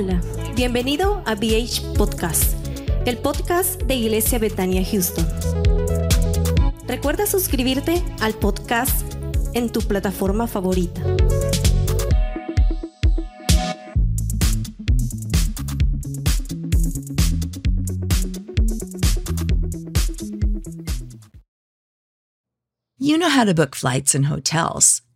Hola, bienvenido a BH Podcast, el podcast de Iglesia Betania Houston. Recuerda suscribirte al podcast en tu plataforma favorita. You know how to book flights and hotels.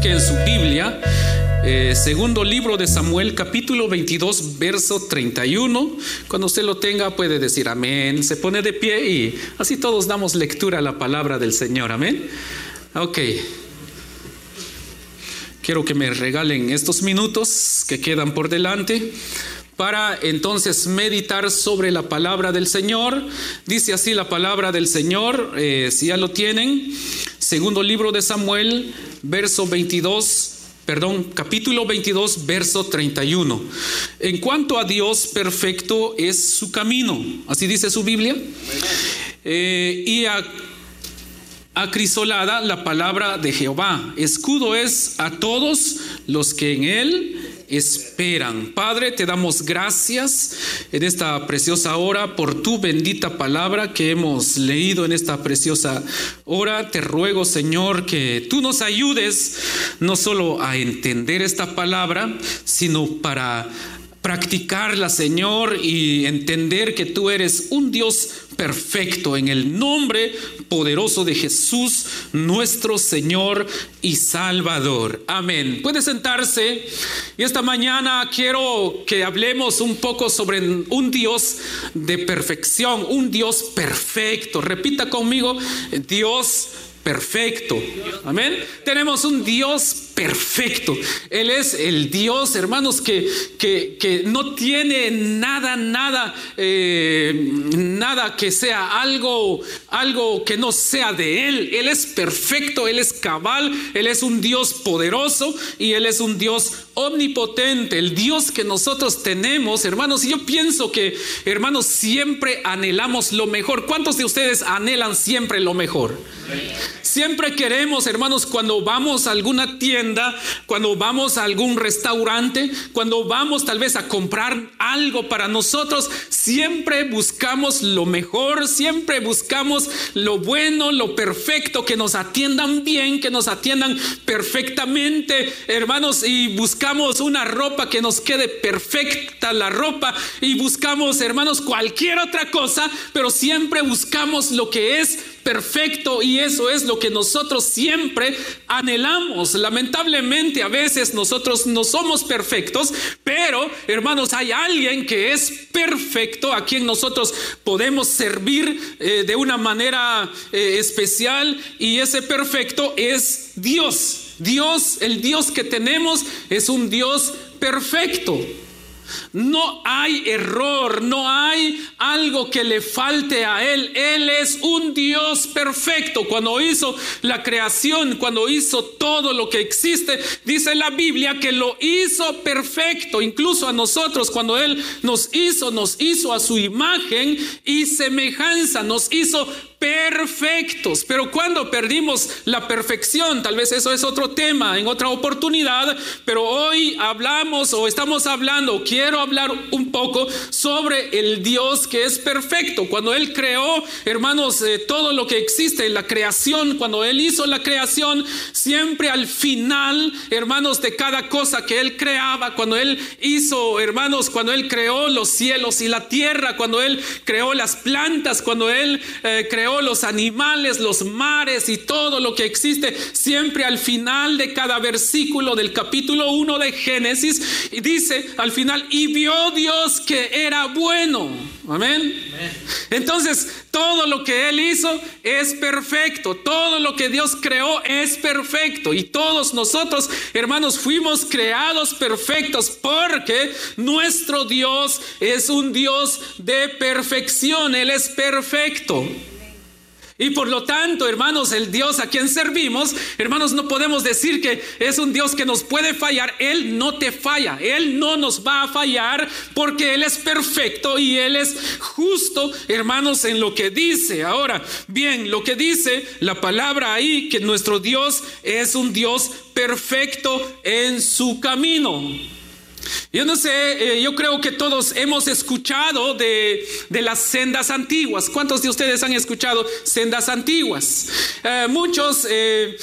Que busque en su Biblia, eh, segundo libro de Samuel, capítulo 22, verso 31. Cuando usted lo tenga, puede decir amén. Se pone de pie y así todos damos lectura a la palabra del Señor. Amén. Ok. Quiero que me regalen estos minutos que quedan por delante para entonces meditar sobre la palabra del Señor. Dice así la palabra del Señor, eh, si ya lo tienen, segundo libro de Samuel, verso 22. Perdón, capítulo 22, verso 31. En cuanto a Dios, perfecto es su camino. Así dice su Biblia. Eh, y a acrisolada la palabra de Jehová. Escudo es a todos los que en él esperan. Padre, te damos gracias en esta preciosa hora por tu bendita palabra que hemos leído en esta preciosa hora. Te ruego, Señor, que tú nos ayudes no solo a entender esta palabra, sino para practicarla, Señor, y entender que tú eres un Dios perfecto en el nombre poderoso de Jesús, nuestro Señor y Salvador. Amén. Puede sentarse. Y esta mañana quiero que hablemos un poco sobre un Dios de perfección, un Dios perfecto. Repita conmigo, Dios perfecto. Amén. Tenemos un Dios perfecto. Él es el Dios, hermanos, que, que, que no tiene nada, nada, eh, nada que sea algo, algo que no sea de Él. Él es perfecto, Él es cabal, Él es un Dios poderoso y Él es un Dios omnipotente, el Dios que nosotros tenemos, hermanos. Y yo pienso que, hermanos, siempre anhelamos lo mejor. ¿Cuántos de ustedes anhelan siempre lo mejor? Siempre queremos, hermanos, cuando vamos a alguna tienda, cuando vamos a algún restaurante, cuando vamos tal vez a comprar algo para nosotros, siempre buscamos lo mejor, siempre buscamos lo bueno, lo perfecto, que nos atiendan bien, que nos atiendan perfectamente, hermanos, y buscamos una ropa que nos quede perfecta la ropa y buscamos, hermanos, cualquier otra cosa, pero siempre buscamos lo que es perfecto y eso es lo que nosotros siempre anhelamos. Lamentablemente a veces nosotros no somos perfectos, pero hermanos, hay alguien que es perfecto a quien nosotros podemos servir eh, de una manera eh, especial y ese perfecto es Dios. Dios, el Dios que tenemos es un Dios perfecto. No hay error, no hay algo que le falte a Él. Él es un Dios perfecto. Cuando hizo la creación, cuando hizo todo lo que existe, dice la Biblia que lo hizo perfecto. Incluso a nosotros, cuando Él nos hizo, nos hizo a su imagen y semejanza, nos hizo perfectos. Pero cuando perdimos la perfección, tal vez eso es otro tema en otra oportunidad, pero hoy hablamos o estamos hablando, quiero hablar un poco sobre el Dios que es perfecto. Cuando Él creó, hermanos, eh, todo lo que existe en la creación, cuando Él hizo la creación, siempre al final, hermanos, de cada cosa que Él creaba, cuando Él hizo, hermanos, cuando Él creó los cielos y la tierra, cuando Él creó las plantas, cuando Él eh, creó los animales, los mares y todo lo que existe, siempre al final de cada versículo del capítulo 1 de Génesis, y dice al final, y vio Dios que era bueno. Amén. Entonces, todo lo que Él hizo es perfecto. Todo lo que Dios creó es perfecto. Y todos nosotros, hermanos, fuimos creados perfectos porque nuestro Dios es un Dios de perfección. Él es perfecto. Y por lo tanto, hermanos, el Dios a quien servimos, hermanos, no podemos decir que es un Dios que nos puede fallar. Él no te falla. Él no nos va a fallar porque Él es perfecto y Él es justo, hermanos, en lo que dice. Ahora, bien, lo que dice la palabra ahí, que nuestro Dios es un Dios perfecto en su camino. Yo no sé, eh, yo creo que todos hemos escuchado de, las sendas antiguas. ¿Cuántos de ustedes han escuchado sendas antiguas? Eh, muchos eh,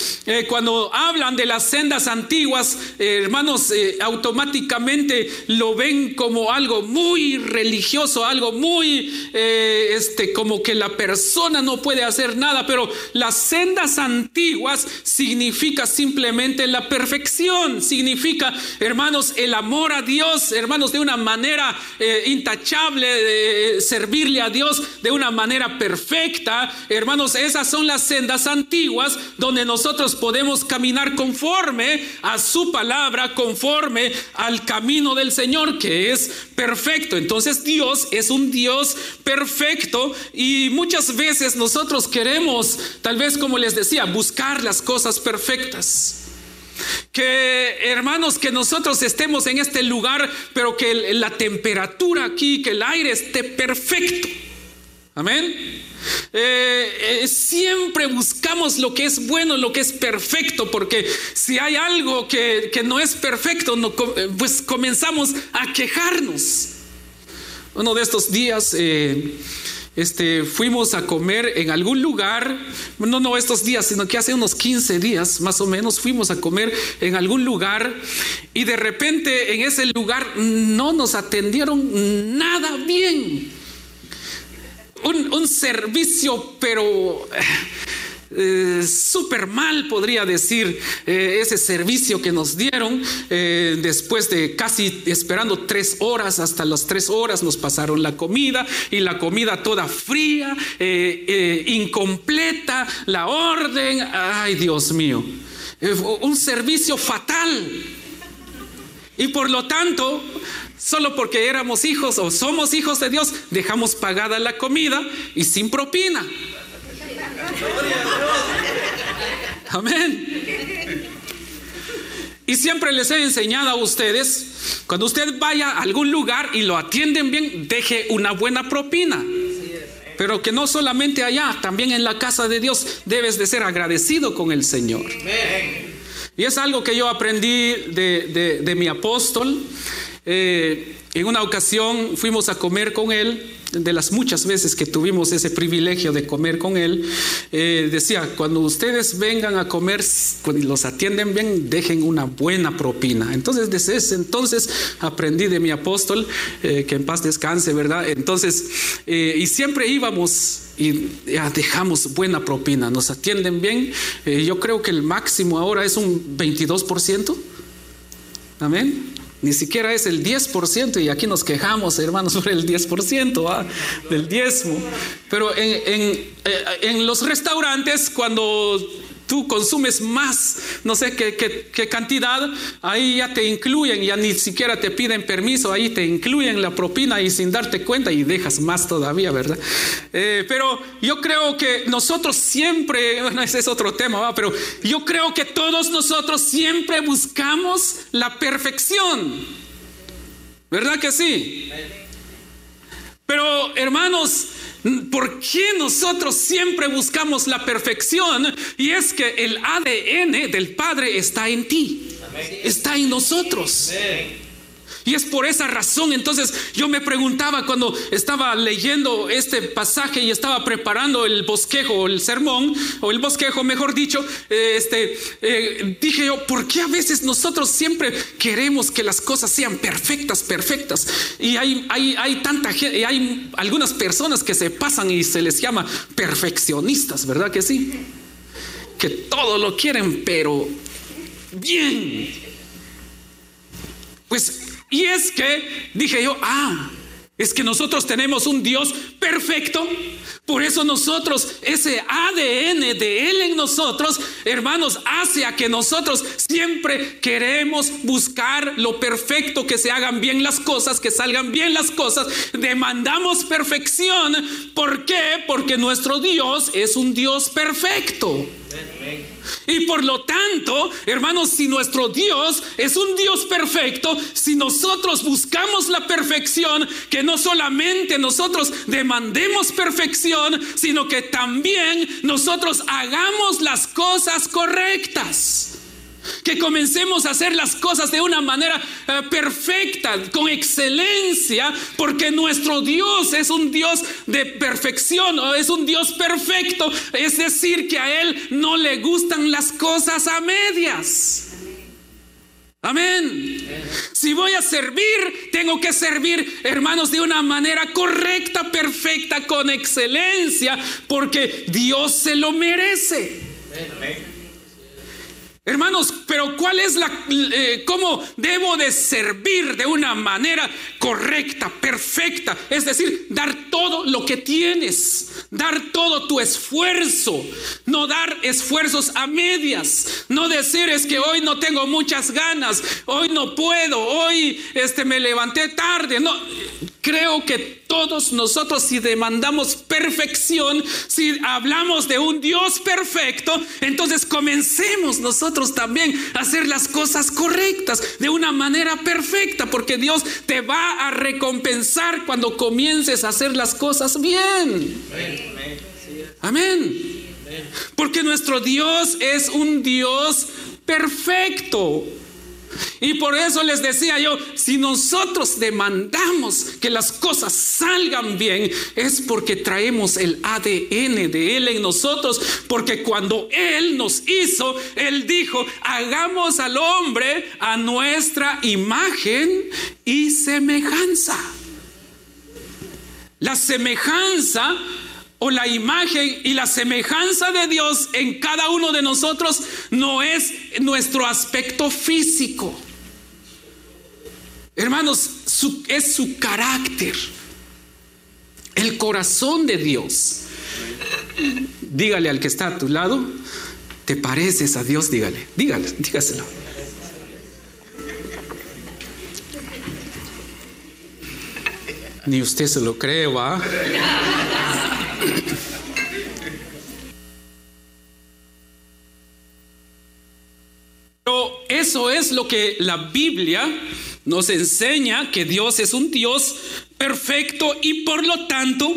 cuando hablan de las sendas antiguas, hermanos, automáticamente lo ven como algo muy religioso, algo muy, este, como que la persona no puede hacer nada, pero las sendas antiguas significa simplemente la perfección, significa, hermanos, el amor a Dios, hermanos, de una manera eh, intachable, de servirle a Dios de una manera perfecta. Hermanos, esas son las sendas antiguas donde nosotros podemos caminar conforme a su palabra, conforme al camino del Señor, que es perfecto. Entonces Dios es un Dios perfecto y muchas veces nosotros queremos, tal vez como les decía, buscar las cosas perfectas. Que hermanos, que nosotros estemos en este lugar, pero que la temperatura aquí, que el aire esté perfecto. Amén. Eh, eh, siempre buscamos lo que es bueno, lo que es perfecto, porque si hay algo que, no es perfecto, eh, pues comenzamos a quejarnos. Uno de estos días este, fuimos a comer en algún lugar, no, no estos días, sino que hace unos 15 días más o menos fuimos a comer en algún lugar y de repente en ese lugar no nos atendieron nada bien. Un, un servicio, pero eh, súper mal, podría decir, eh, ese servicio que nos dieron. Eh, después de casi esperando tres horas, hasta las tres horas nos pasaron la comida y la comida toda fría, incompleta, la orden. Ay, Dios mío, un servicio fatal. Y por lo tanto, solo porque éramos hijos o somos hijos de Dios, dejamos pagada la comida y sin propina. Amén. Y siempre les he enseñado a ustedes, cuando usted vaya a algún lugar y lo atienden bien, deje una buena propina. Pero que no solamente allá, también en la casa de Dios debes de ser agradecido con el Señor. Y es algo que yo aprendí de, mi apóstol. Eh, en una ocasión fuimos a comer con él, de las muchas veces que tuvimos ese privilegio de comer con él, eh, decía, cuando ustedes vengan a comer, cuando los atienden bien, dejen una buena propina. Entonces, desde ese entonces aprendí de mi apóstol, eh, que en paz descanse, ¿verdad? Entonces, eh, y siempre íbamos y dejamos buena propina, nos atienden bien. yo creo que el máximo ahora es un 22%. Amén. Ni siquiera es el 10% y aquí nos quejamos, hermanos, sobre el 10% del diezmo. Pero en, en, eh, los restaurantes, cuando tú consumes más, no sé qué, cantidad, ahí ya te incluyen, ya ni siquiera te piden permiso, ahí te incluyen la propina y sin darte cuenta y dejas más todavía, ¿verdad? Eh, pero yo creo que nosotros siempre, bueno, ese es otro tema, ¿va? pero yo creo que todos nosotros siempre buscamos la perfección, ¿verdad que sí? Pero hermanos, ¿Por qué nosotros siempre buscamos la perfección? Y es que el ADN del Padre está en ti, está en nosotros. Y es por esa razón, entonces yo me preguntaba cuando estaba leyendo este pasaje y estaba preparando el bosquejo, el sermón, o el bosquejo, mejor dicho, eh, este, eh, dije yo, ¿por qué a veces nosotros siempre queremos que las cosas sean perfectas, perfectas? Y hay, hay, hay tanta gente, hay algunas personas que se pasan y se les llama perfeccionistas, ¿verdad que sí? Que todo lo quieren, pero bien. Pues y es que dije yo, ah, es que nosotros tenemos un Dios perfecto. Por eso nosotros, ese ADN de Él en nosotros, hermanos, hace a que nosotros siempre queremos buscar lo perfecto, que se hagan bien las cosas, que salgan bien las cosas. Demandamos perfección. ¿Por qué? Porque nuestro Dios es un Dios perfecto. Y por lo tanto, hermanos, si nuestro Dios es un Dios perfecto, si nosotros buscamos la perfección, que no solamente nosotros demandemos perfección, sino que también nosotros hagamos las cosas correctas que comencemos a hacer las cosas de una manera eh, perfecta, con excelencia, porque nuestro Dios es un Dios de perfección, es un Dios perfecto, es decir, que a Él no le gustan las cosas a medias. Amén. Si voy a servir, tengo que servir, hermanos, de una manera correcta, perfecta, con excelencia, porque Dios se lo merece. Amén. Hermanos, pero ¿cuál es la, eh, cómo debo de servir de una manera correcta, perfecta? Es decir, dar todo lo que tienes, dar todo tu esfuerzo, no dar esfuerzos a medias, no decir es que hoy no tengo muchas ganas, hoy no puedo, hoy este, me levanté tarde, no, creo que todos nosotros si demandamos perfección, si hablamos de un Dios perfecto, entonces comencemos nosotros también a hacer las cosas correctas de una manera perfecta, porque Dios te va a recompensar cuando comiences a hacer las cosas bien. Amén. Porque nuestro Dios es un Dios perfecto. Y por eso les decía yo, si nosotros demandamos que las cosas salgan bien, es porque traemos el ADN de Él en nosotros, porque cuando Él nos hizo, Él dijo, hagamos al hombre a nuestra imagen y semejanza. La semejanza o la imagen y la semejanza de Dios en cada uno de nosotros no es nuestro aspecto físico. Hermanos, es su carácter, el corazón de Dios. Dígale al que está a tu lado, ¿te pareces a Dios? Dígale, dígale, dígaselo. Ni usted se lo cree, va. Pero eso es lo que la Biblia nos enseña, que Dios es un Dios perfecto y por lo tanto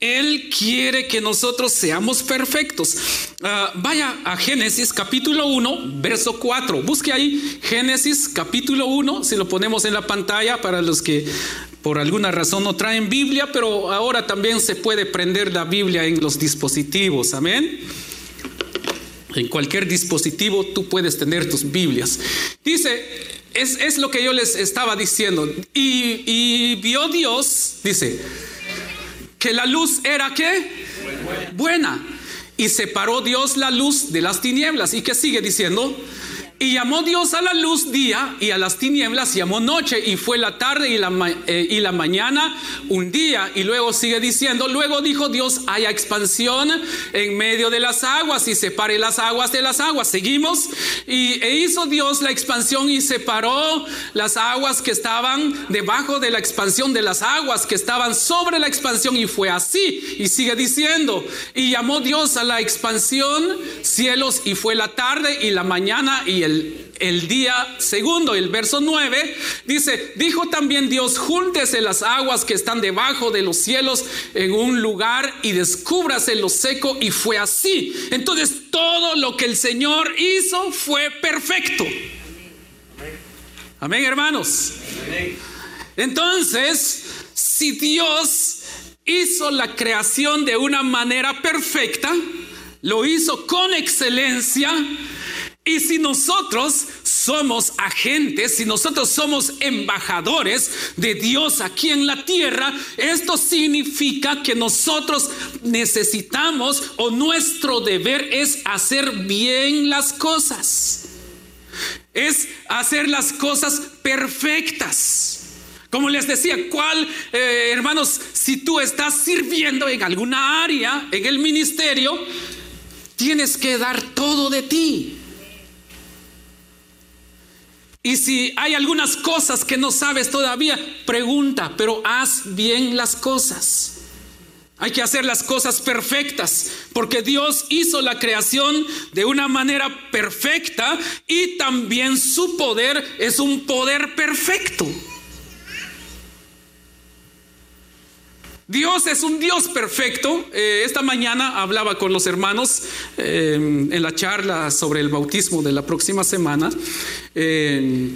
Él quiere que nosotros seamos perfectos. Ah, vaya a Génesis capítulo 1, verso 4. Busque ahí Génesis capítulo 1, si lo ponemos en la pantalla para los que por alguna razón no traen Biblia, pero ahora también se puede prender la Biblia en los dispositivos. Amén. En cualquier dispositivo tú puedes tener tus Biblias. Dice, es, lo que yo les estaba diciendo. Y, y vio Dios, dice, que la luz era qué? Buena. Y separó Dios la luz de las tinieblas. ¿Y qué sigue diciendo? Y llamó Dios a la luz día y a las tinieblas llamó noche y fue la tarde y la, eh, y la mañana un día. Y luego sigue diciendo, luego dijo Dios, haya expansión en medio de las aguas y separe las aguas de las aguas. Seguimos. Y e hizo Dios la expansión y separó las aguas que estaban debajo de la expansión de las aguas que estaban sobre la expansión y fue así. Y sigue diciendo, y llamó Dios a la expansión cielos y fue la tarde y la mañana y el el, día segundo, el verso 9, dice, dijo también Dios, júntese las aguas que están debajo de los cielos en un lugar y descúbrase lo seco y fue así. Entonces todo lo que el Señor hizo fue perfecto. Amén, hermanos. Entonces, si Dios hizo la creación de una manera perfecta, lo hizo con excelencia, y si nosotros somos agentes, si nosotros somos embajadores de Dios aquí en la tierra, esto significa que nosotros necesitamos o nuestro deber es hacer bien las cosas. Es hacer las cosas perfectas. Como les decía, ¿cuál, eh, hermanos, si tú estás sirviendo en alguna área, en el ministerio, tienes que dar todo de ti. Y si hay algunas cosas que no sabes todavía, pregunta, pero haz bien las cosas. Hay que hacer las cosas perfectas, porque Dios hizo la creación de una manera perfecta y también su poder es un poder perfecto. Dios es un Dios perfecto. Eh, esta mañana hablaba con los hermanos eh, en la charla sobre el bautismo de la próxima semana, eh,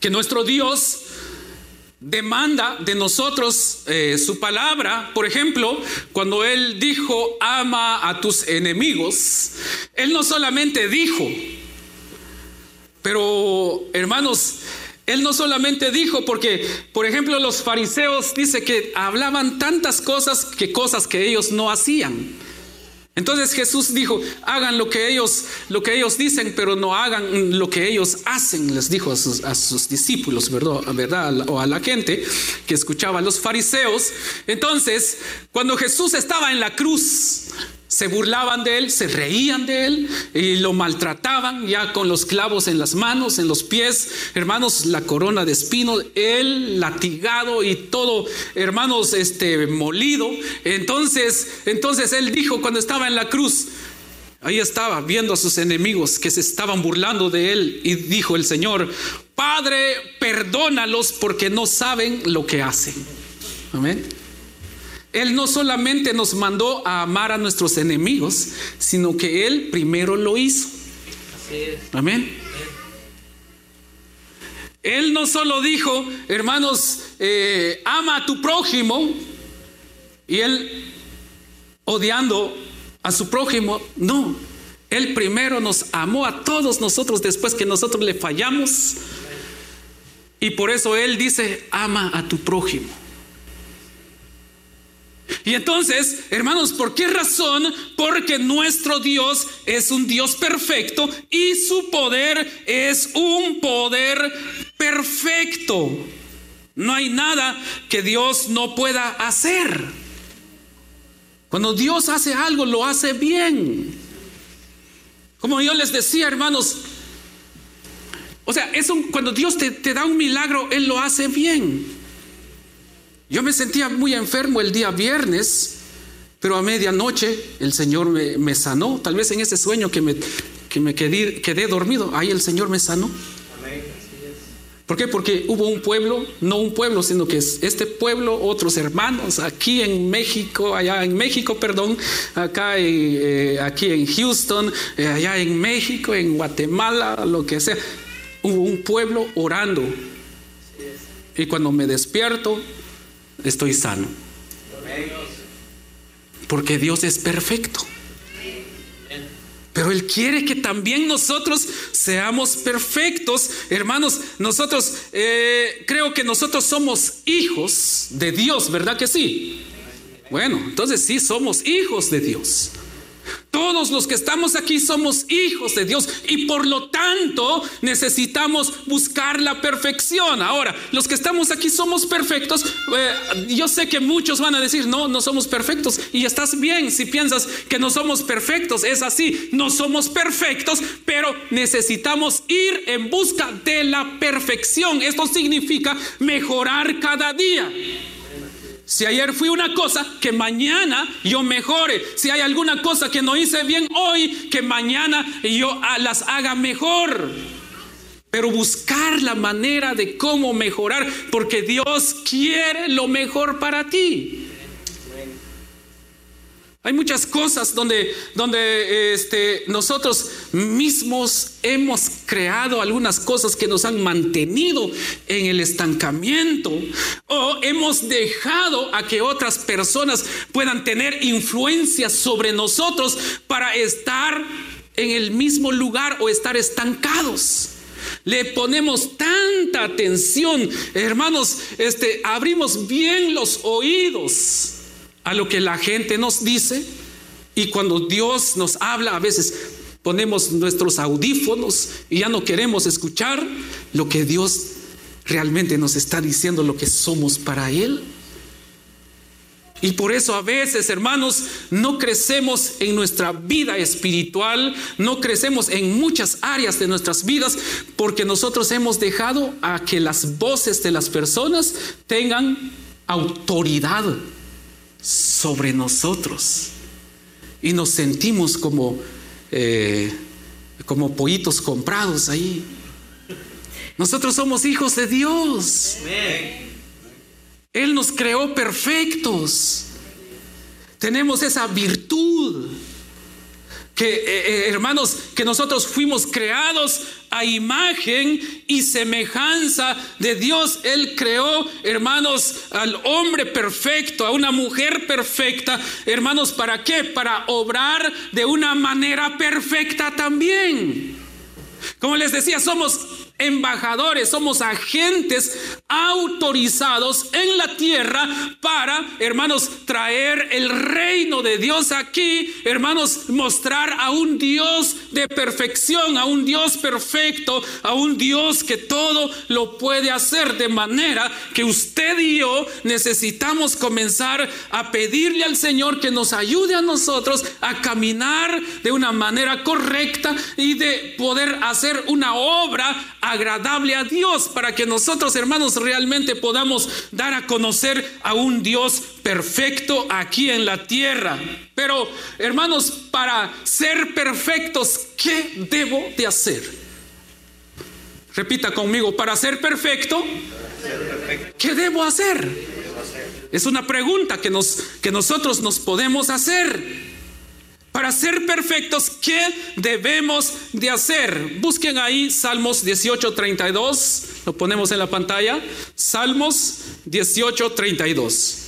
que nuestro Dios demanda de nosotros su palabra. Por ejemplo, cuando Él dijo, ama a tus enemigos, Él no solamente dijo, pero hermanos, él no solamente dijo, porque, por ejemplo, los fariseos dice que hablaban tantas cosas que cosas que ellos no hacían. Entonces Jesús dijo, hagan lo que ellos, lo que ellos dicen, pero no hagan lo que ellos hacen, les dijo a sus, a sus discípulos, ¿verdad? ¿verdad? O a la gente que escuchaba a los fariseos. Entonces, cuando Jesús estaba en la cruz, se burlaban de él, se reían de él y lo maltrataban ya con los clavos en las manos, en los pies, hermanos, la corona de espino, él latigado y todo, hermanos, este molido. Entonces, entonces él dijo cuando estaba en la cruz, ahí estaba viendo a sus enemigos que se estaban burlando de él y dijo el Señor, Padre, perdónalos porque no saben lo que hacen. Amén. Él no solamente nos mandó a amar a nuestros enemigos, sino que Él primero lo hizo. Amén. Él no solo dijo, hermanos, eh, ama a tu prójimo, y Él odiando a su prójimo, no. Él primero nos amó a todos nosotros después que nosotros le fallamos. Y por eso Él dice, ama a tu prójimo. Y entonces, hermanos, ¿por qué razón? Porque nuestro Dios es un Dios perfecto y su poder es un poder perfecto. No hay nada que Dios no pueda hacer. Cuando Dios hace algo, lo hace bien. Como yo les decía, hermanos, o sea, es cuando Dios te, te da un milagro, Él lo hace bien. Yo me sentía muy enfermo el día viernes, pero a medianoche el Señor me, sanó. Tal vez en ese sueño que me, que me quedé, quedé, dormido, ahí el Señor me sanó. ¿Por qué? Porque hubo un pueblo, no un pueblo, sino que es este pueblo, otros hermanos aquí en México, allá en México, perdón, acá eh, aquí en Houston, eh, allá en México, en Guatemala, lo que sea. Hubo un pueblo orando. Y cuando me despierto, estoy sano. Porque Dios es perfecto. Pero Él quiere que también nosotros seamos perfectos. Hermanos, nosotros eh, creo que nosotros somos hijos de Dios, ¿verdad que sí? Bueno, entonces sí somos hijos de Dios. Todos los que estamos aquí somos hijos de Dios y por lo tanto necesitamos buscar la perfección. Ahora, los que estamos aquí somos perfectos. Eh, yo sé que muchos van a decir, no, no somos perfectos. Y estás bien si piensas que no somos perfectos. Es así, no somos perfectos, pero necesitamos ir en busca de la perfección. Esto significa mejorar cada día. Si ayer fui una cosa, que mañana yo mejore. Si hay alguna cosa que no hice bien hoy, que mañana yo las haga mejor. Pero buscar la manera de cómo mejorar, porque Dios quiere lo mejor para ti. Hay muchas cosas donde, donde este, nosotros mismos hemos creado algunas cosas que nos han mantenido en el estancamiento o hemos dejado a que otras personas puedan tener influencia sobre nosotros para estar en el mismo lugar o estar estancados. Le ponemos tanta atención, hermanos, este, abrimos bien los oídos a lo que la gente nos dice y cuando Dios nos habla a veces ponemos nuestros audífonos y ya no queremos escuchar lo que Dios realmente nos está diciendo, lo que somos para Él. Y por eso a veces, hermanos, no crecemos en nuestra vida espiritual, no crecemos en muchas áreas de nuestras vidas, porque nosotros hemos dejado a que las voces de las personas tengan autoridad sobre nosotros. Y nos sentimos como, eh, como pollitos comprados ahí. Nosotros somos hijos de Dios. Él nos creó perfectos. Tenemos esa virtud que eh, eh, hermanos, que nosotros fuimos creados a imagen y semejanza de Dios. Él creó, hermanos, al hombre perfecto, a una mujer perfecta. Hermanos, ¿para qué? Para obrar de una manera perfecta también. Como les decía, somos embajadores, somos agentes autorizados en la tierra para, hermanos, traer el reino de Dios aquí, hermanos, mostrar a un Dios de perfección, a un Dios perfecto, a un Dios que todo lo puede hacer de manera que usted y yo necesitamos comenzar a pedirle al Señor que nos ayude a nosotros a caminar de una manera correcta y de poder hacer una obra agradable a Dios para que nosotros, hermanos, realmente podamos dar a conocer a un Dios perfecto aquí en la tierra. Pero, hermanos, para ser perfectos, ¿qué debo de hacer? Repita conmigo, para ser perfecto, ¿qué debo hacer? Es una pregunta que, nos, que nosotros nos podemos hacer. Para ser perfectos, ¿qué debemos de hacer? Busquen ahí Salmos 18:32, lo ponemos en la pantalla. Salmos 18:32.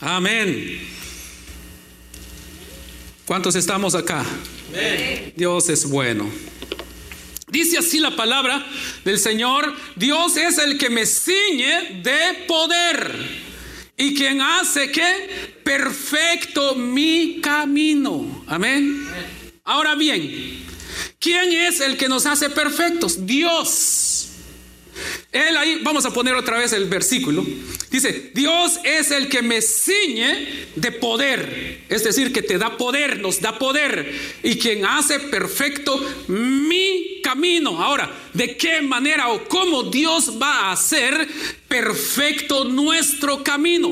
Amén. ¿Cuántos estamos acá? Dios es bueno. Dice así la palabra del Señor, Dios es el que me ciñe de poder y quien hace que perfecto mi camino. Amén. Ahora bien, ¿quién es el que nos hace perfectos? Dios. Él ahí, vamos a poner otra vez el versículo. Dice, Dios es el que me ciñe de poder. Es decir, que te da poder, nos da poder. Y quien hace perfecto mi camino. Ahora, ¿de qué manera o cómo Dios va a hacer perfecto nuestro camino?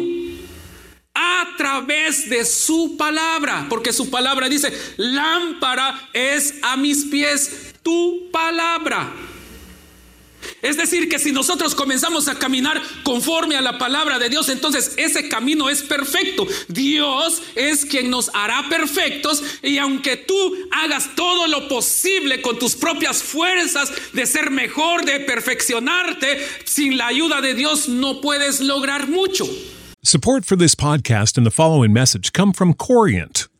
a través de su palabra, porque su palabra dice, lámpara es a mis pies tu palabra. Es decir, que si nosotros comenzamos a caminar conforme a la palabra de Dios, entonces ese camino es perfecto. Dios es quien nos hará perfectos y aunque tú hagas todo lo posible con tus propias fuerzas de ser mejor, de perfeccionarte, sin la ayuda de Dios no puedes lograr mucho. Support for this podcast and the following message come from Corient.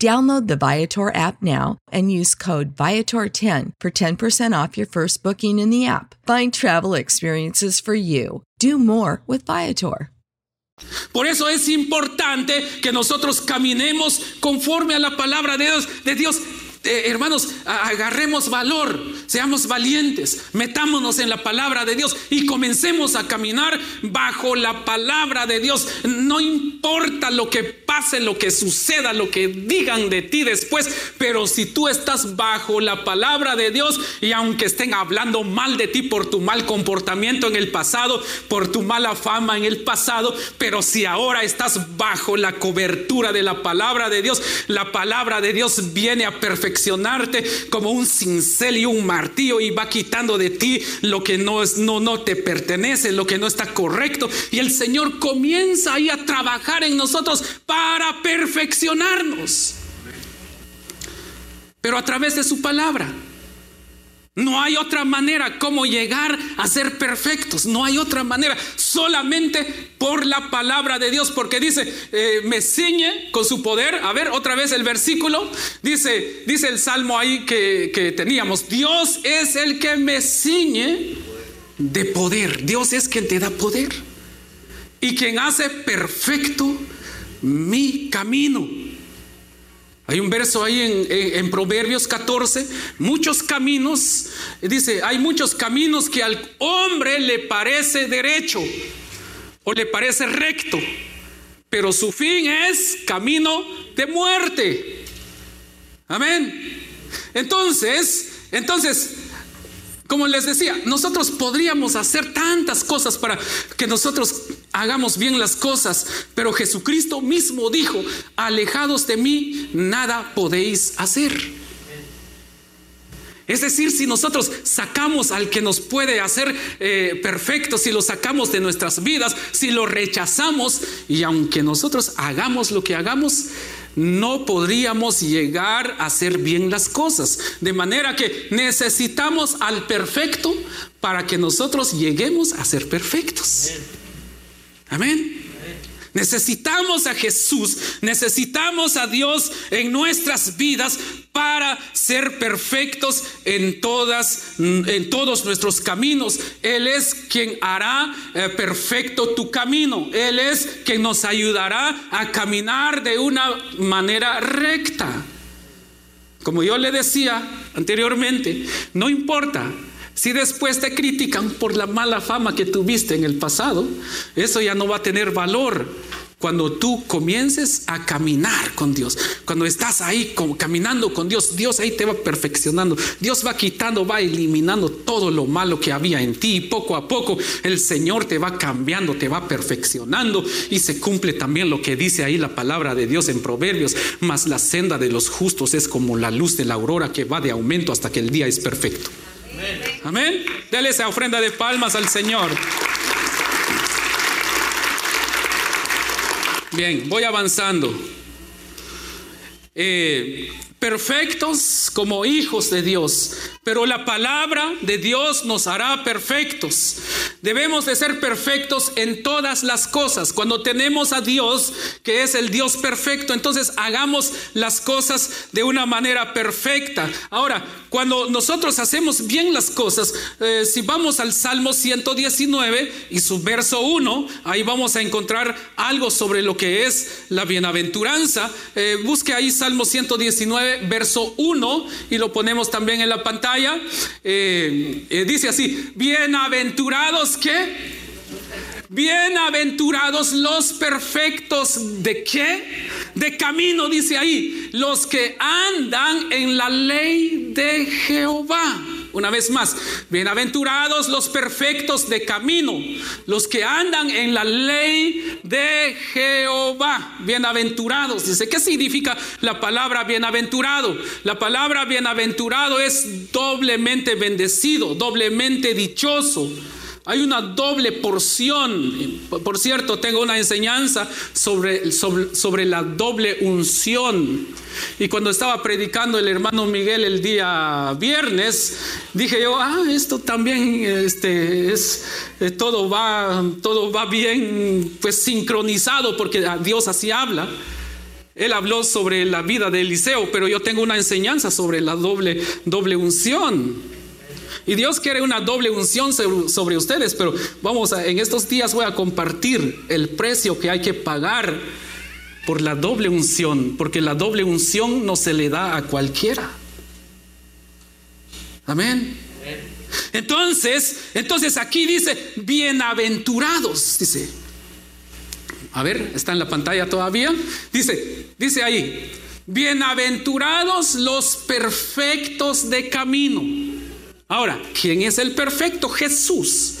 Download the Viator app now and use code Viator10 for 10% off your first booking in the app. Find travel experiences for you. Do more with Viator. Por eso es importante que nosotros caminemos conforme a la palabra de Dios. De Dios. Eh, hermanos, agarremos valor, seamos valientes, metámonos en la palabra de Dios y comencemos a caminar bajo la palabra de Dios. No importa lo que pase, lo que suceda, lo que digan de ti después, pero si tú estás bajo la palabra de Dios y aunque estén hablando mal de ti por tu mal comportamiento en el pasado, por tu mala fama en el pasado, pero si ahora estás bajo la cobertura de la palabra de Dios, la palabra de Dios viene a perfeccionar como un cincel y un martillo y va quitando de ti lo que no, es, no, no te pertenece, lo que no está correcto. Y el Señor comienza ahí a trabajar en nosotros para perfeccionarnos. Pero a través de su palabra. No hay otra manera como llegar a ser perfectos. No hay otra manera. Solamente por la palabra de Dios. Porque dice, eh, me ciñe con su poder. A ver, otra vez el versículo. Dice, dice el salmo ahí que, que teníamos. Dios es el que me ciñe de poder. Dios es quien te da poder. Y quien hace perfecto mi camino. Hay un verso ahí en, Proverbios 14, muchos caminos, dice, hay muchos caminos que al hombre le parece derecho o le parece recto, pero su fin es camino de muerte. Amén. Entonces, entonces, como les decía, nosotros podríamos hacer tantas cosas para que nosotros hagamos bien las cosas, pero Jesucristo mismo dijo, alejados de mí, nada podéis hacer. Es decir, si nosotros sacamos al que nos puede hacer eh, perfectos, si lo sacamos de nuestras vidas, si lo rechazamos, y aunque nosotros hagamos lo que hagamos, no podríamos llegar a hacer bien las cosas. De manera que necesitamos al perfecto para que nosotros lleguemos a ser perfectos. Amén. Necesitamos a Jesús, necesitamos a Dios en nuestras vidas para ser perfectos en todas en todos nuestros caminos. Él es quien hará eh, perfecto tu camino. Él es quien nos ayudará a caminar de una manera recta. Como yo le decía anteriormente, no importa Si después te critican por la mala fama que tuviste en el pasado, eso ya no va a tener valor cuando tú comiences a caminar con Dios, cuando estás ahí caminando con Dios, Dios ahí te va perfeccionando, Dios va quitando, va eliminando todo lo malo que había en ti y poco a poco el Señor te va cambiando, te va perfeccionando y se cumple también lo que dice ahí la palabra de Dios en Proverbios, mas la senda de los justos es como la luz de la aurora que va de aumento hasta que el día es perfecto. Amén. Dale esa ofrenda de palmas al Señor. Bien, voy avanzando. Eh, perfectos como hijos de Dios, pero la palabra de Dios nos hará perfectos. Debemos de ser perfectos en todas las cosas. Cuando tenemos a Dios, que es el Dios perfecto, entonces hagamos las cosas de una manera perfecta. Ahora, cuando nosotros hacemos bien las cosas, eh, si vamos al Salmo 119 y su verso 1, ahí vamos a encontrar algo sobre lo que es la bienaventuranza. Eh, busque ahí Salmo 119 verso 1, y lo ponemos también en la pantalla. Eh, eh, dice así, bienaventurados que... Bienaventurados los perfectos de qué? De camino, dice ahí, los que andan en la ley de Jehová. Una vez más, bienaventurados los perfectos de camino, los que andan en la ley de Jehová. Bienaventurados. Dice, ¿qué significa la palabra bienaventurado? La palabra bienaventurado es doblemente bendecido, doblemente dichoso. Hay una doble porción. Por cierto, tengo una enseñanza sobre, sobre, sobre, la doble unción. Y cuando estaba predicando el hermano Miguel el día viernes, dije yo, ah, esto también este, es, eh, todo, va, todo va bien pues sincronizado porque Dios así habla. Él habló sobre la vida de Eliseo, pero yo tengo una enseñanza sobre la doble, doble unción. Y Dios quiere una doble unción sobre ustedes, pero vamos a, en estos días voy a compartir el precio que hay que pagar por la doble unción, porque la doble unción no se le da a cualquiera. Amén. Entonces, entonces aquí dice, bienaventurados, dice. A ver, está en la pantalla todavía. Dice, dice ahí, bienaventurados los perfectos de camino Ahora, ¿quién es el perfecto? Jesús.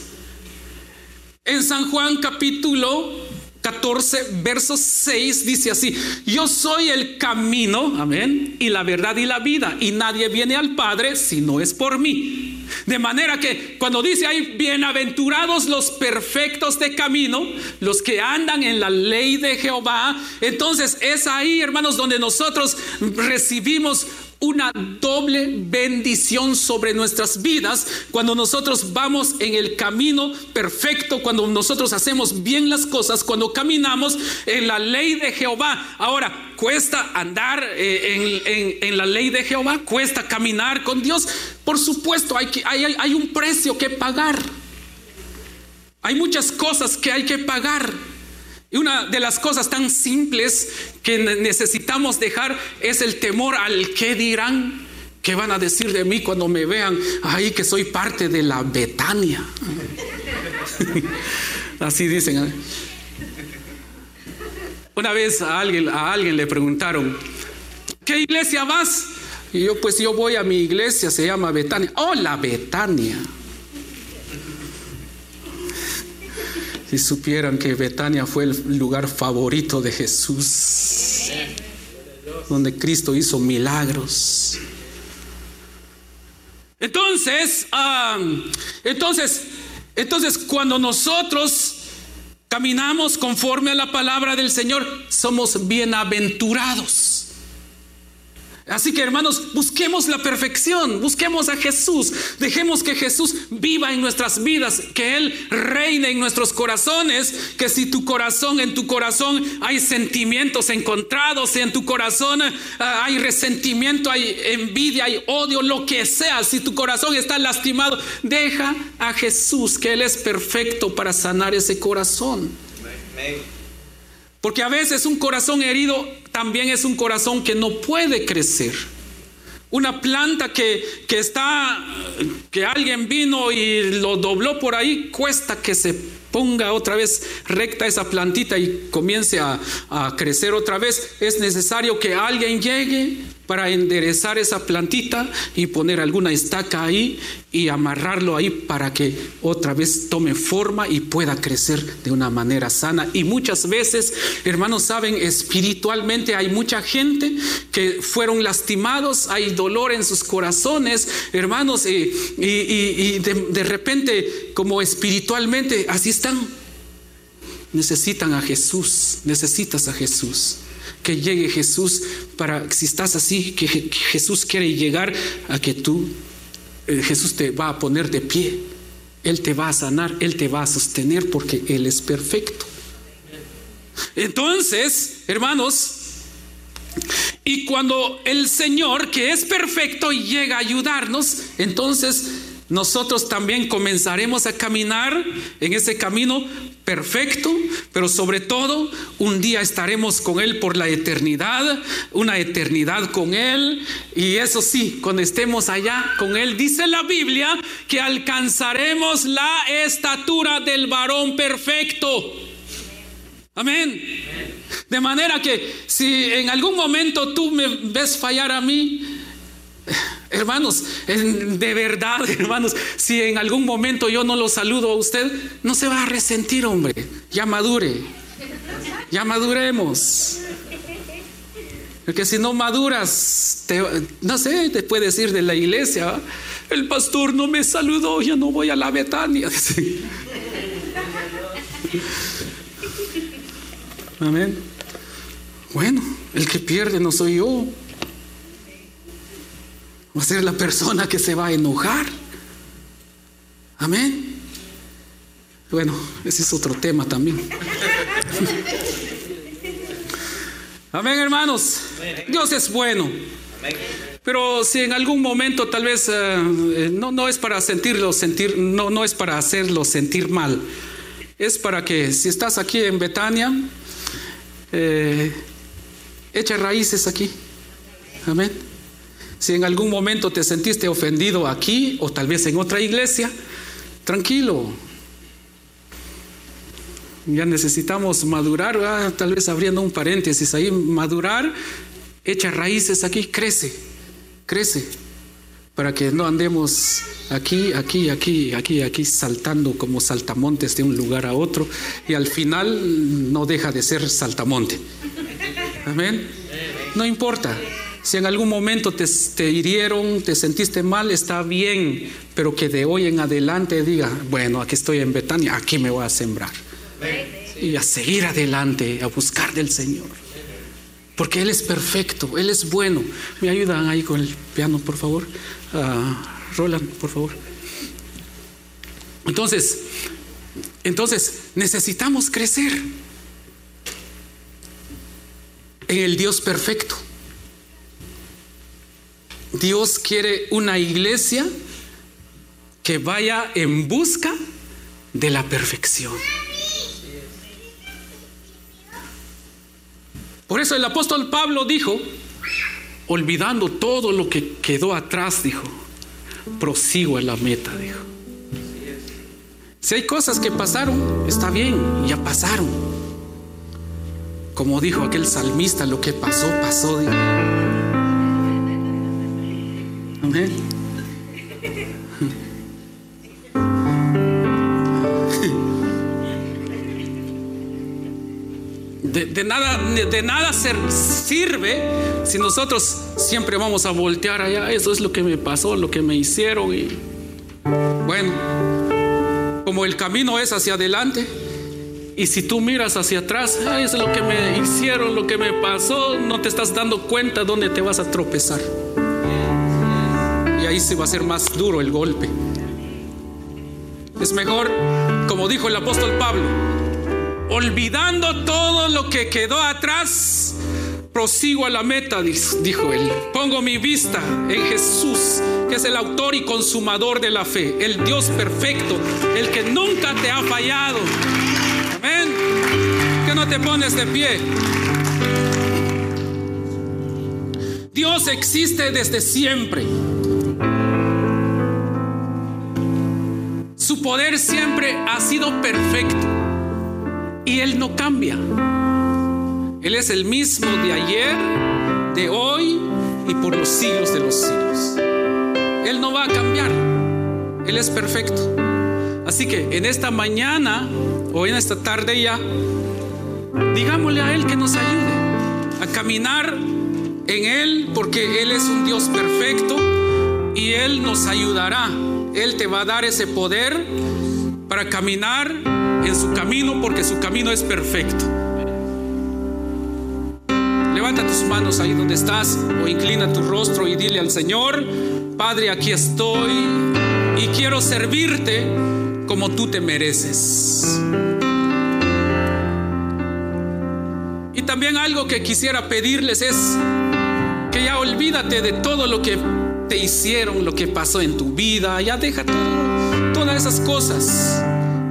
En San Juan capítulo 14, verso 6 dice así, yo soy el camino, amén, y la verdad y la vida, y nadie viene al Padre si no es por mí. De manera que cuando dice ahí, bienaventurados los perfectos de camino, los que andan en la ley de Jehová, entonces es ahí, hermanos, donde nosotros recibimos una doble bendición sobre nuestras vidas cuando nosotros vamos en el camino perfecto, cuando nosotros hacemos bien las cosas, cuando caminamos en la ley de Jehová. Ahora, cuesta andar eh, en, la ley de Jehová, cuesta caminar con Dios. Por supuesto, hay, que, hay, hay un precio que pagar. Hay muchas cosas que hay que pagar. Y una de las cosas tan simples que necesitamos dejar es el temor al qué dirán, qué van a decir de mí cuando me vean ahí que soy parte de la Betania. Así dicen. ¿eh? Una vez a alguien, a alguien le preguntaron, ¿qué iglesia vas? Y yo, pues yo voy a mi iglesia, se llama Betania. Oh, la Betania. Si supieran que Betania fue el lugar favorito de Jesús, donde Cristo hizo milagros. Entonces, entonces, entonces cuando nosotros caminamos conforme a la palabra del Señor, somos bienaventurados. Así que hermanos, busquemos la perfección, busquemos a Jesús, dejemos que Jesús viva en nuestras vidas, que Él reine en nuestros corazones, que si tu corazón, en tu corazón hay sentimientos encontrados, si en tu corazón ah, hay resentimiento, hay envidia, hay odio, lo que sea, si tu corazón está lastimado, deja a Jesús, que Él es perfecto para sanar ese corazón. Porque a veces un corazón herido también es un corazón que no puede crecer. Una planta que, que está, que alguien vino y lo dobló por ahí, cuesta que se ponga otra vez recta esa plantita y comience a, a crecer otra vez. Es necesario que alguien llegue, para enderezar esa plantita y poner alguna estaca ahí y amarrarlo ahí para que otra vez tome forma y pueda crecer de una manera sana. Y muchas veces, hermanos, saben, espiritualmente hay mucha gente que fueron lastimados, hay dolor en sus corazones, hermanos, y, y, de, de repente, como espiritualmente, así están. Necesitan a Jesús, necesitas a Jesús que llegue Jesús para, si estás así, que Jesús quiere llegar a que tú, eh, Jesús te va a poner de pie, Él te va a sanar, Él te va a sostener porque Él es perfecto. Entonces, hermanos, y cuando el Señor, que es perfecto, llega a ayudarnos, entonces nosotros también comenzaremos a caminar en ese camino perfecto, pero sobre todo un día estaremos con Él por la eternidad, una eternidad con Él. Y eso sí, cuando estemos allá con Él, dice la Biblia que alcanzaremos la estatura del varón perfecto. Amén. De manera que si en algún momento tú me ves fallar a mí, Hermanos, de verdad, hermanos, si en algún momento yo no lo saludo a usted, no se va a resentir, hombre. Ya madure. Ya maduremos. Porque si no maduras, no sé, te puede decir de la iglesia, el pastor no me saludó, ya no voy a la Betania. Amén. Bueno, el que pierde no soy yo va a ser la persona que se va a enojar. Amén. Bueno, ese es otro tema también. Amén, hermanos. Dios es bueno. Pero si en algún momento tal vez eh, eh, no, no es para sentirlo, sentir, no, no es para hacerlo sentir mal. Es para que si estás aquí en Betania, eh, echa raíces aquí. Amén. Si en algún momento te sentiste ofendido aquí o tal vez en otra iglesia, tranquilo. Ya necesitamos madurar, tal vez abriendo un paréntesis ahí, madurar, echa raíces aquí, crece, crece, para que no andemos aquí, aquí, aquí, aquí, aquí, saltando como saltamontes de un lugar a otro y al final no deja de ser saltamonte. Amén. No importa, si en algún momento te, hirieron, te sentiste mal, está bien, pero que de hoy en adelante diga, bueno, aquí estoy en Betania, aquí me voy a sembrar. Y a seguir adelante, a buscar del Señor. Porque Él es perfecto, Él es bueno. ¿Me ayudan ahí con el piano, por favor? Uh, Roland, por favor. Entonces, entonces necesitamos crecer en el Dios perfecto. Dios quiere una iglesia que vaya en busca de la perfección. Por eso el apóstol Pablo dijo, olvidando todo lo que quedó atrás, dijo, prosigo en la meta, dijo. Si hay cosas que pasaron, está bien, ya pasaron. Como dijo aquel salmista, lo que pasó, pasó. Dijo. De, nada, de nada sirve si nosotros siempre vamos a voltear allá. Eso es lo que me pasó, lo que me hicieron. Y bueno, como el camino es hacia adelante, y si tú miras hacia atrás, eso es lo que me hicieron, lo que me pasó, no te estás dando cuenta dónde te vas a tropezar ahí se va a hacer más duro el golpe. Es mejor, como dijo el apóstol Pablo, olvidando todo lo que quedó atrás, prosigo a la meta, dijo él. Pongo mi vista en Jesús, que es el autor y consumador de la fe, el Dios perfecto, el que nunca te ha fallado. Amén. Que no te pones de pie. Dios existe desde siempre. Poder siempre ha sido perfecto y Él no cambia. Él es el mismo de ayer, de hoy y por los siglos de los siglos. Él no va a cambiar. Él es perfecto. Así que en esta mañana o en esta tarde ya, digámosle a Él que nos ayude a caminar en Él porque Él es un Dios perfecto y Él nos ayudará. Él te va a dar ese poder para caminar en su camino porque su camino es perfecto. Levanta tus manos ahí donde estás o inclina tu rostro y dile al Señor, Padre, aquí estoy y quiero servirte como tú te mereces. Y también algo que quisiera pedirles es que ya olvídate de todo lo que te hicieron, lo que pasó en tu vida, ya deja todo, todas esas cosas.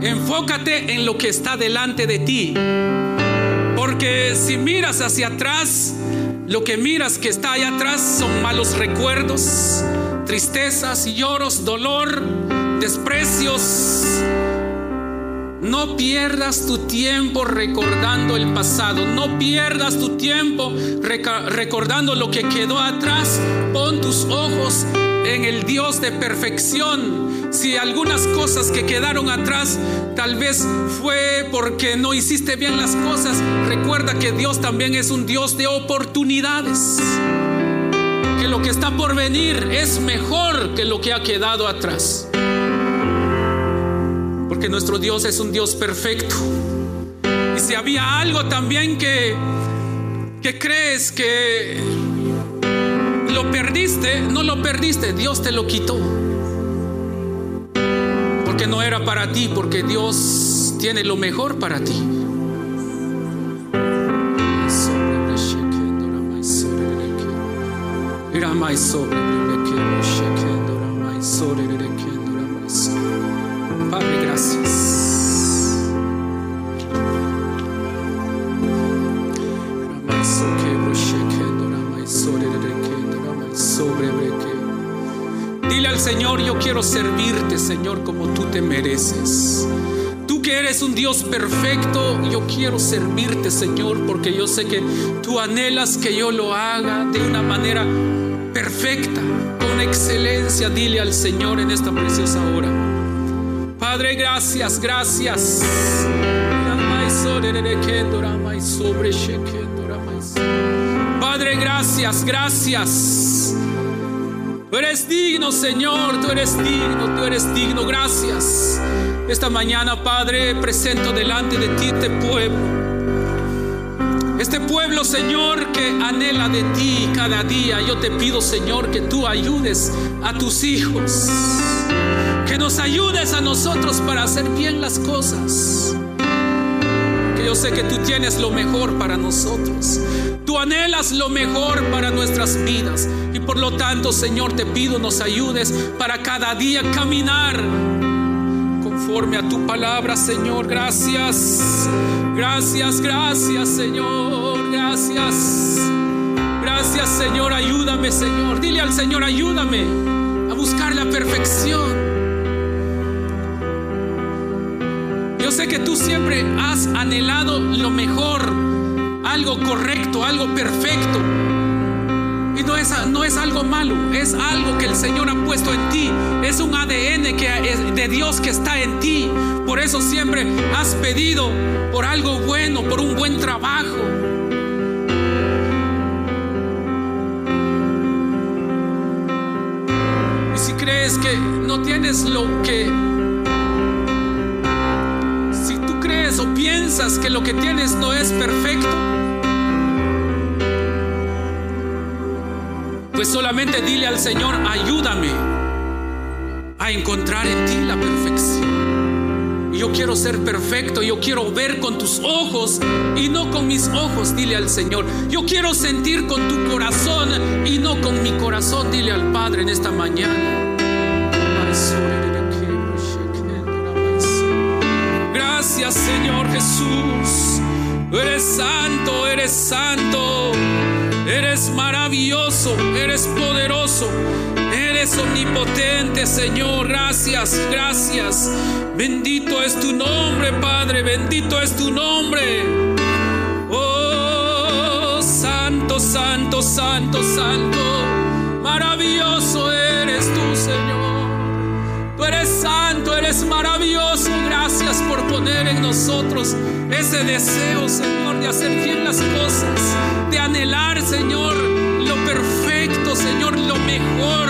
Enfócate en lo que está delante de ti. Porque si miras hacia atrás, lo que miras que está allá atrás son malos recuerdos, tristezas lloros, dolor, desprecios. No pierdas tu tiempo recordando el pasado. No pierdas tu tiempo recordando lo que quedó atrás. Pon tus ojos en el Dios de perfección. Si algunas cosas que quedaron atrás tal vez fue porque no hiciste bien las cosas, recuerda que Dios también es un Dios de oportunidades. Que lo que está por venir es mejor que lo que ha quedado atrás. Porque nuestro Dios es un Dios perfecto. Y si había algo también que, que crees que lo perdiste, no lo perdiste, Dios te lo quitó. Porque no era para ti, porque Dios tiene lo mejor para ti. Padre, Dile al Señor, yo quiero servirte, Señor, como tú te mereces. Tú que eres un Dios perfecto, yo quiero servirte, Señor, porque yo sé que tú anhelas que yo lo haga de una manera perfecta, con excelencia. Dile al Señor en esta preciosa hora. Padre, gracias, gracias. Padre, gracias, gracias. Tú eres digno, Señor, tú eres digno, tú eres digno, gracias. Esta mañana, Padre, presento delante de ti este pueblo. Este pueblo, Señor, que anhela de ti cada día. Yo te pido, Señor, que tú ayudes a tus hijos. Que nos ayudes a nosotros para hacer bien las cosas. Que yo sé que tú tienes lo mejor para nosotros. Tú anhelas lo mejor para nuestras vidas. Y por lo tanto, Señor, te pido nos ayudes para cada día caminar conforme a tu palabra, Señor. Gracias. Gracias, gracias, Señor. Gracias. Gracias, Señor. Ayúdame, Señor. Dile al Señor, ayúdame a buscar la perfección. Sé que tú siempre has anhelado lo mejor, algo correcto, algo perfecto. Y no es, no es algo malo, es algo que el Señor ha puesto en ti. Es un ADN que de Dios que está en ti. Por eso siempre has pedido por algo bueno, por un buen trabajo. Y si crees que no tienes lo que... piensas que lo que tienes no es perfecto, pues solamente dile al Señor, ayúdame a encontrar en ti la perfección. Yo quiero ser perfecto, yo quiero ver con tus ojos y no con mis ojos, dile al Señor. Yo quiero sentir con tu corazón y no con mi corazón, dile al Padre en esta mañana. Jesús, eres santo, eres santo, eres maravilloso, eres poderoso, eres omnipotente, Señor. Gracias, gracias. Bendito es tu nombre, Padre, bendito es tu nombre. Oh, santo, santo, santo, santo. Maravilloso eres poner en nosotros ese deseo, Señor, de hacer bien las cosas, de anhelar, Señor, lo perfecto, Señor, lo mejor,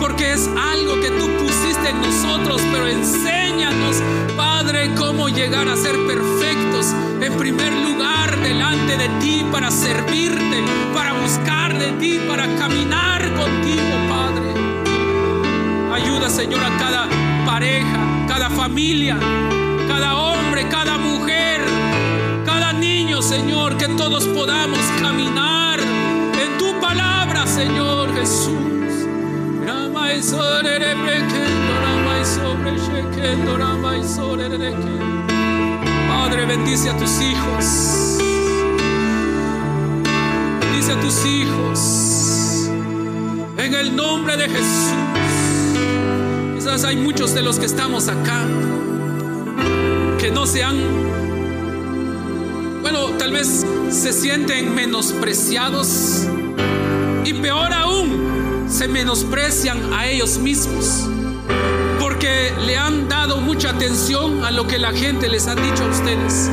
porque es algo que tú pusiste en nosotros, pero enséñanos, Padre, cómo llegar a ser perfectos en primer lugar delante de ti para servirte, para buscar de ti, para caminar contigo, Padre. Ayuda, Señor, a cada pareja, cada familia, cada hombre, cada mujer, cada niño, Señor, que todos podamos caminar en tu palabra, Señor Jesús. Padre, bendice a tus hijos. Bendice a tus hijos. En el nombre de Jesús. Quizás hay muchos de los que estamos acá se han, bueno, tal vez se sienten menospreciados y peor aún, se menosprecian a ellos mismos porque le han dado mucha atención a lo que la gente les ha dicho a ustedes.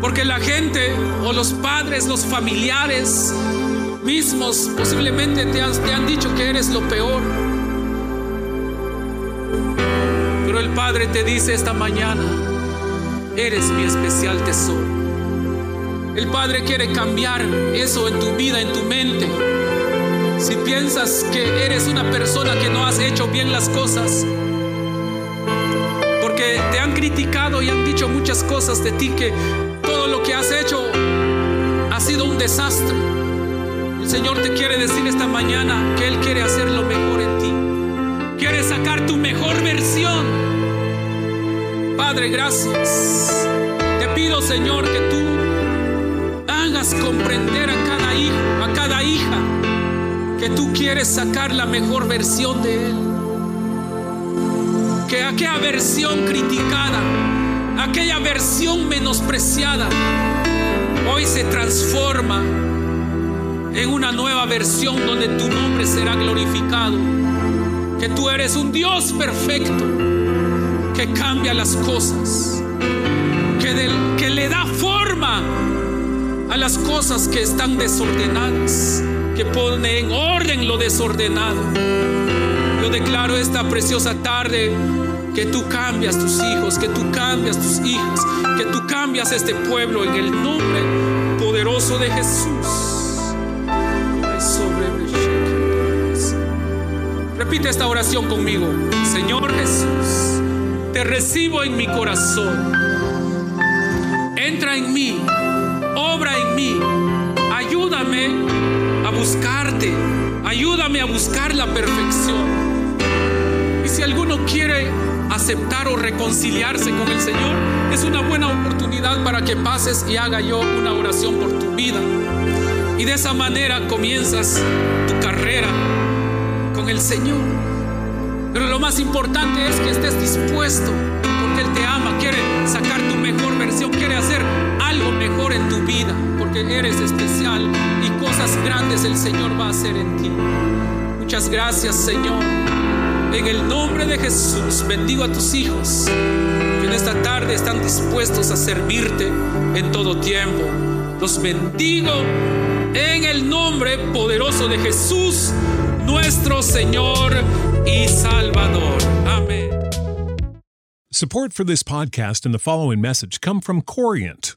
Porque la gente o los padres, los familiares mismos posiblemente te han dicho que eres lo peor. Pero el Padre te dice esta mañana, eres mi especial tesoro. El Padre quiere cambiar eso en tu vida, en tu mente. Si piensas que eres una persona que no has hecho bien las cosas, porque te han criticado y han dicho muchas cosas de ti, que todo lo que has hecho ha sido un desastre. El Señor te quiere decir esta mañana que Él quiere hacer lo mejor en ti. Quiere sacar tu mejor versión. Padre, gracias. Te pido, Señor, que tú hagas comprender a cada hijo, a cada hija, que tú quieres sacar la mejor versión de Él. Que aquella versión criticada, aquella versión menospreciada, hoy se transforma en una nueva versión donde tu nombre será glorificado. Que tú eres un Dios perfecto, que cambia las cosas, que, que le da forma a las cosas que están desordenadas que pone en orden lo desordenado. Yo declaro esta preciosa tarde que tú cambias tus hijos, que tú cambias tus hijas, que tú cambias este pueblo en el nombre poderoso de Jesús. Repite esta oración conmigo. Señor Jesús, te recibo en mi corazón. Entra en mí, obra en mí, ayúdame a buscarte. Ayúdame a buscar la perfección. Y si alguno quiere aceptar o reconciliarse con el Señor, es una buena oportunidad para que pases y haga yo una oración por tu vida. Y de esa manera comienzas tu carrera con el Señor. Pero lo más importante es que estés dispuesto, porque Él te ama, quiere sacar tu mejor versión, quiere hacer algo mejor en tu vida, porque eres especial y cosas grandes el Señor va a hacer en ti. Muchas gracias, Señor. En el nombre de Jesús, bendigo a tus hijos que en esta tarde están dispuestos a servirte en todo tiempo. Los bendigo en el nombre poderoso de Jesús, nuestro Señor y Salvador. Amén. Support for this podcast and the following message come from Corient.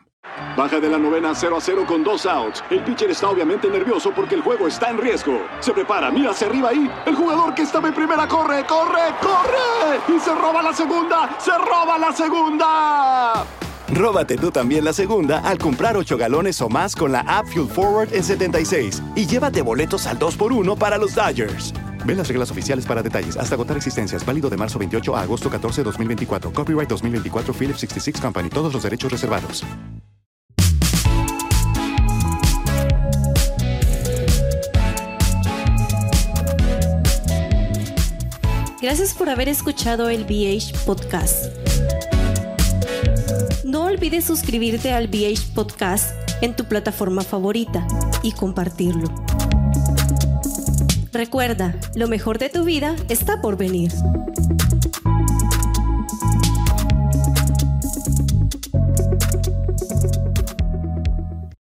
Baja de la novena 0 a 0 con dos outs. El pitcher está obviamente nervioso porque el juego está en riesgo. Se prepara, mira hacia arriba ahí. El jugador que estaba en primera corre, corre, corre. Y se roba la segunda, se roba la segunda. Róbate tú también la segunda al comprar 8 galones o más con la app Fuel Forward en 76 y llévate boletos al 2x1 para los Dodgers. Ve las reglas oficiales para detalles. Hasta agotar existencias. Válido de marzo 28 a agosto 14, 2024. Copyright 2024 Philips 66 Company. Todos los derechos reservados. Gracias por haber escuchado el BH Podcast. No olvides suscribirte al BH Podcast en tu plataforma favorita y compartirlo. Recuerda, lo mejor de tu vida está por venir.